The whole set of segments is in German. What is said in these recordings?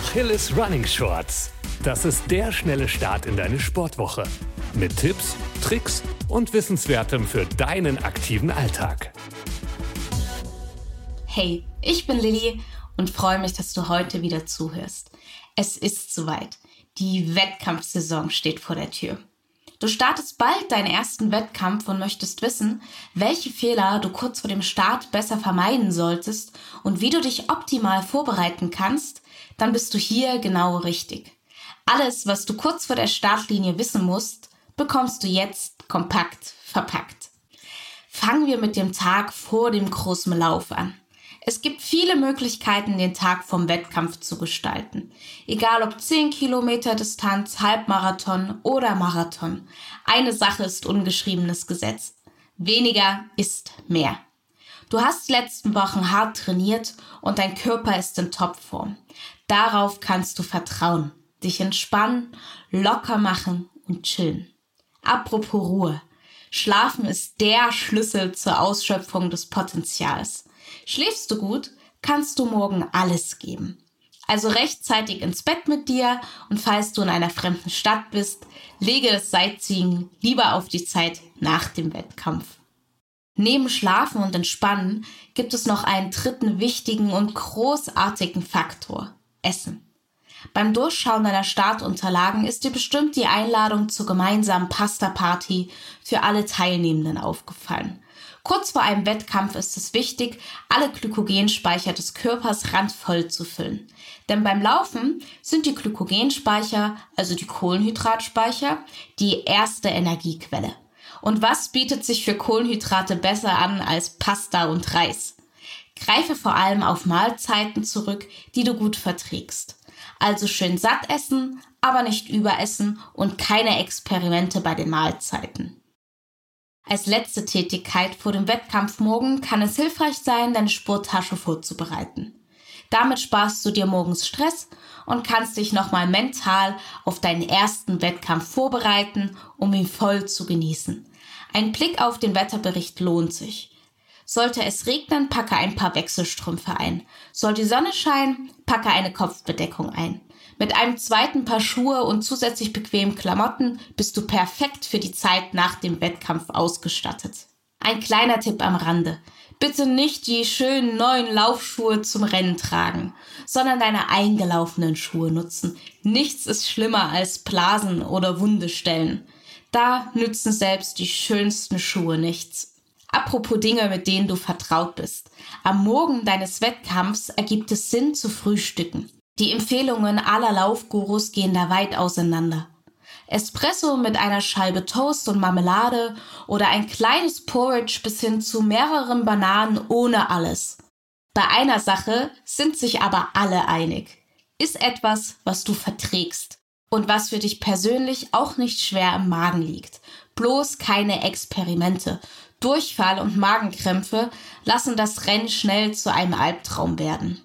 Achilles Running Shorts. Das ist der schnelle Start in deine Sportwoche. Mit Tipps, Tricks und Wissenswertem für deinen aktiven Alltag. Hey, ich bin Lilly und freue mich, dass du heute wieder zuhörst. Es ist soweit. Die Wettkampfsaison steht vor der Tür. Du startest bald deinen ersten Wettkampf und möchtest wissen, welche Fehler du kurz vor dem Start besser vermeiden solltest und wie du dich optimal vorbereiten kannst, dann bist du hier genau richtig. Alles, was du kurz vor der Startlinie wissen musst, bekommst du jetzt kompakt verpackt. Fangen wir mit dem Tag vor dem großen Lauf an. Es gibt viele Möglichkeiten, den Tag vom Wettkampf zu gestalten. Egal ob 10 Kilometer Distanz, Halbmarathon oder Marathon. Eine Sache ist ungeschriebenes Gesetz. Weniger ist mehr. Du hast die letzten Wochen hart trainiert und dein Körper ist in Topform. Darauf kannst du vertrauen, dich entspannen, locker machen und chillen. Apropos Ruhe. Schlafen ist der Schlüssel zur Ausschöpfung des Potenzials. Schläfst du gut, kannst du morgen alles geben. Also rechtzeitig ins Bett mit dir und falls du in einer fremden Stadt bist, lege das Sightseeing lieber auf die Zeit nach dem Wettkampf. Neben Schlafen und Entspannen gibt es noch einen dritten wichtigen und großartigen Faktor. Essen. Beim Durchschauen deiner Startunterlagen ist dir bestimmt die Einladung zur gemeinsamen Pasta-Party für alle Teilnehmenden aufgefallen. Kurz vor einem Wettkampf ist es wichtig, alle Glykogenspeicher des Körpers randvoll zu füllen. Denn beim Laufen sind die Glykogenspeicher, also die Kohlenhydratspeicher, die erste Energiequelle. Und was bietet sich für Kohlenhydrate besser an als Pasta und Reis? Greife vor allem auf Mahlzeiten zurück, die du gut verträgst. Also schön satt essen, aber nicht überessen und keine Experimente bei den Mahlzeiten. Als letzte Tätigkeit vor dem Wettkampf morgen kann es hilfreich sein, deine Sporttasche vorzubereiten. Damit sparst du dir morgens Stress und kannst dich nochmal mental auf deinen ersten Wettkampf vorbereiten, um ihn voll zu genießen. Ein Blick auf den Wetterbericht lohnt sich. Sollte es regnen, packe ein paar Wechselstrümpfe ein. Soll die Sonne scheinen, packe eine Kopfbedeckung ein. Mit einem zweiten Paar Schuhe und zusätzlich bequemen Klamotten bist du perfekt für die Zeit nach dem Wettkampf ausgestattet. Ein kleiner Tipp am Rande. Bitte nicht die schönen neuen Laufschuhe zum Rennen tragen, sondern deine eingelaufenen Schuhe nutzen. Nichts ist schlimmer als Blasen oder Wundestellen. Da nützen selbst die schönsten Schuhe nichts. Apropos Dinge, mit denen du vertraut bist. Am Morgen deines Wettkampfs ergibt es Sinn zu frühstücken. Die Empfehlungen aller Laufgurus gehen da weit auseinander. Espresso mit einer Scheibe Toast und Marmelade oder ein kleines Porridge bis hin zu mehreren Bananen ohne alles. Bei einer Sache sind sich aber alle einig. Ist etwas, was du verträgst und was für dich persönlich auch nicht schwer im Magen liegt. Bloß keine Experimente. Durchfall und Magenkrämpfe lassen das Rennen schnell zu einem Albtraum werden.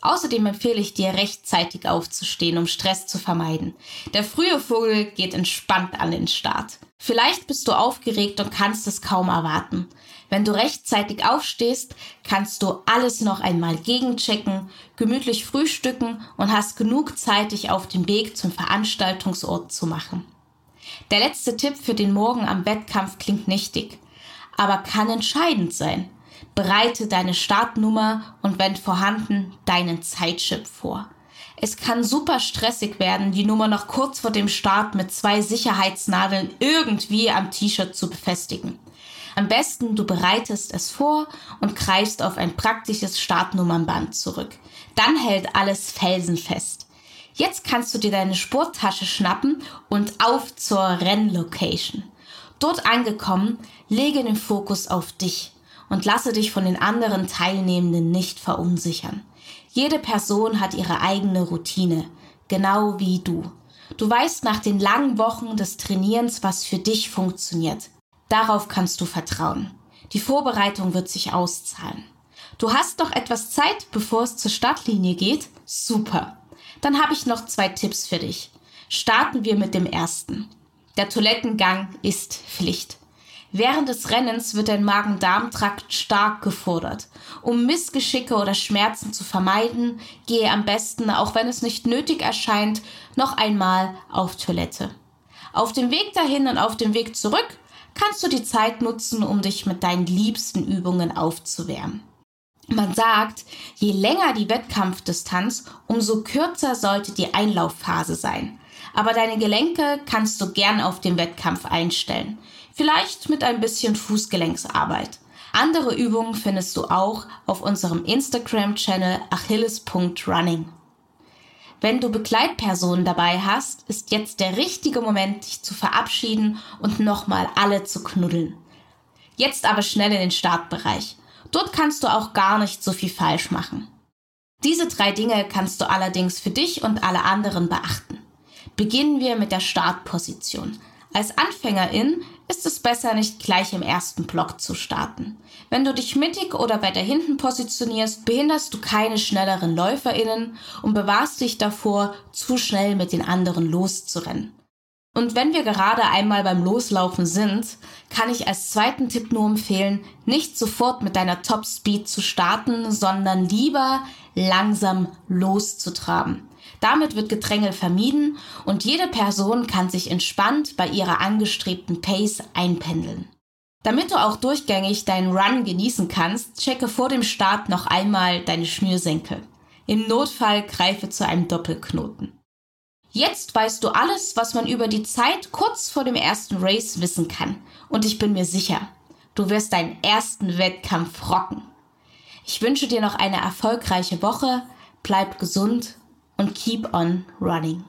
Außerdem empfehle ich dir, rechtzeitig aufzustehen, um Stress zu vermeiden. Der frühe Vogel geht entspannt an den Start. Vielleicht bist du aufgeregt und kannst es kaum erwarten. Wenn du rechtzeitig aufstehst, kannst du alles noch einmal gegenchecken, gemütlich frühstücken und hast genug Zeit, dich auf den Weg zum Veranstaltungsort zu machen. Der letzte Tipp für den Morgen am Wettkampf klingt nichtig, aber kann entscheidend sein. Bereite deine Startnummer und wenn vorhanden deinen Zeitchip vor. Es kann super stressig werden, die Nummer noch kurz vor dem Start mit zwei Sicherheitsnadeln irgendwie am T-Shirt zu befestigen. Am besten du bereitest es vor und greifst auf ein praktisches Startnummernband zurück. Dann hält alles felsenfest. Jetzt kannst du dir deine Sporttasche schnappen und auf zur Rennlocation. Dort angekommen, lege den Fokus auf dich und lasse dich von den anderen Teilnehmenden nicht verunsichern. Jede Person hat ihre eigene Routine, genau wie du. Du weißt nach den langen Wochen des Trainierens, was für dich funktioniert. Darauf kannst du vertrauen. Die Vorbereitung wird sich auszahlen. Du hast noch etwas Zeit, bevor es zur Startlinie geht? Super. Dann habe ich noch zwei Tipps für dich. Starten wir mit dem ersten. Der Toilettengang ist Pflicht. Während des Rennens wird dein Magen-Darm-Trakt stark gefordert. Um Missgeschicke oder Schmerzen zu vermeiden, gehe am besten, auch wenn es nicht nötig erscheint, noch einmal auf Toilette. Auf dem Weg dahin und auf dem Weg zurück kannst du die Zeit nutzen, um dich mit deinen liebsten Übungen aufzuwärmen. Man sagt, je länger die Wettkampfdistanz, umso kürzer sollte die Einlaufphase sein. Aber deine Gelenke kannst du gern auf den Wettkampf einstellen. Vielleicht mit ein bisschen Fußgelenksarbeit. Andere Übungen findest du auch auf unserem Instagram-Channel achilles.running. Wenn du Begleitpersonen dabei hast, ist jetzt der richtige Moment, dich zu verabschieden und nochmal alle zu knuddeln. Jetzt aber schnell in den Startbereich. Dort kannst du auch gar nicht so viel falsch machen. Diese drei Dinge kannst du allerdings für dich und alle anderen beachten. Beginnen wir mit der Startposition. Als Anfängerin ist es besser, nicht gleich im ersten Block zu starten. Wenn du dich mittig oder weiter hinten positionierst, behinderst du keine schnelleren LäuferInnen und bewahrst dich davor, zu schnell mit den anderen loszurennen. Und wenn wir gerade einmal beim Loslaufen sind, kann ich als zweiten Tipp nur empfehlen, nicht sofort mit deiner Top Speed zu starten, sondern lieber langsam loszutraben. Damit wird Gedränge vermieden und jede Person kann sich entspannt bei ihrer angestrebten Pace einpendeln. Damit du auch durchgängig deinen Run genießen kannst, checke vor dem Start noch einmal deine Schnürsenkel. Im Notfall greife zu einem Doppelknoten. Jetzt weißt du alles, was man über die Zeit kurz vor dem ersten Race wissen kann. Und ich bin mir sicher, du wirst deinen ersten Wettkampf rocken. Ich wünsche dir noch eine erfolgreiche Woche, bleib gesund und keep on running.